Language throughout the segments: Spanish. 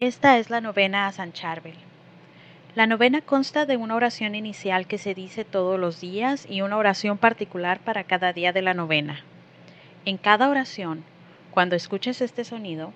Esta es la novena a San Charbel. La novena consta de una oración inicial que se dice todos los días y una oración particular para cada día de la novena. En cada oración, cuando escuches este sonido,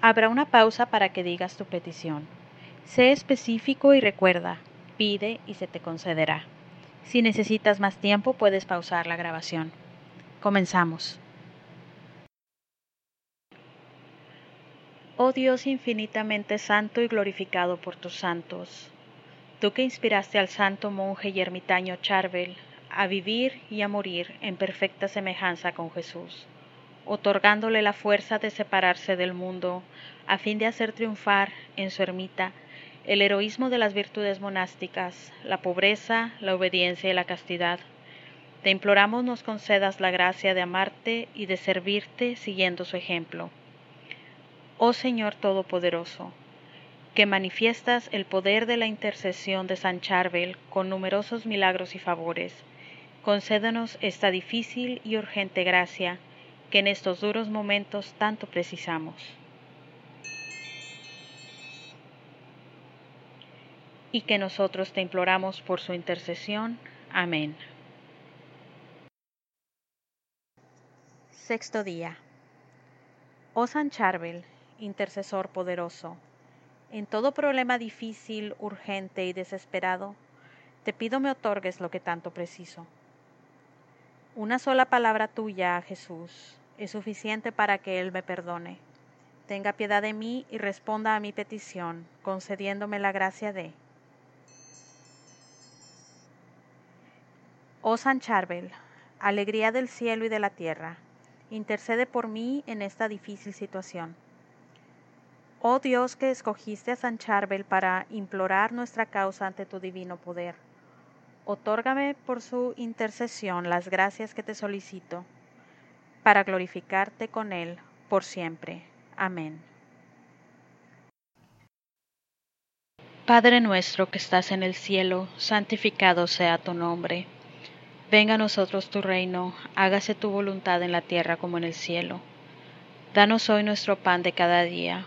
habrá una pausa para que digas tu petición. Sé específico y recuerda, pide y se te concederá. Si necesitas más tiempo, puedes pausar la grabación. Comenzamos. Oh Dios infinitamente santo y glorificado por tus santos, tú que inspiraste al santo monje y ermitaño Charbel a vivir y a morir en perfecta semejanza con Jesús, otorgándole la fuerza de separarse del mundo a fin de hacer triunfar en su ermita el heroísmo de las virtudes monásticas, la pobreza, la obediencia y la castidad. Te imploramos nos concedas la gracia de amarte y de servirte siguiendo su ejemplo. Oh Señor Todopoderoso, que manifiestas el poder de la intercesión de San Charbel con numerosos milagros y favores, concédenos esta difícil y urgente gracia que en estos duros momentos tanto precisamos. y que nosotros te imploramos por su intercesión. Amén. Sexto día. Oh San Charbel, intercesor poderoso, en todo problema difícil, urgente y desesperado, te pido me otorgues lo que tanto preciso. Una sola palabra tuya, Jesús, es suficiente para que Él me perdone. Tenga piedad de mí y responda a mi petición, concediéndome la gracia de Oh San Charbel, alegría del cielo y de la tierra, intercede por mí en esta difícil situación. Oh Dios que escogiste a San Charbel para implorar nuestra causa ante tu divino poder, otórgame por su intercesión las gracias que te solicito, para glorificarte con él por siempre. Amén. Padre nuestro que estás en el cielo, santificado sea tu nombre Venga a nosotros tu reino, hágase tu voluntad en la tierra como en el cielo. Danos hoy nuestro pan de cada día,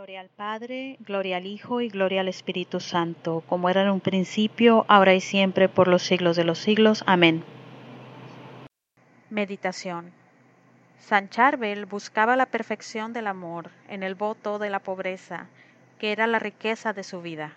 Gloria al Padre, gloria al Hijo y gloria al Espíritu Santo, como era en un principio, ahora y siempre, por los siglos de los siglos. Amén. Meditación. San Charbel buscaba la perfección del amor en el voto de la pobreza, que era la riqueza de su vida.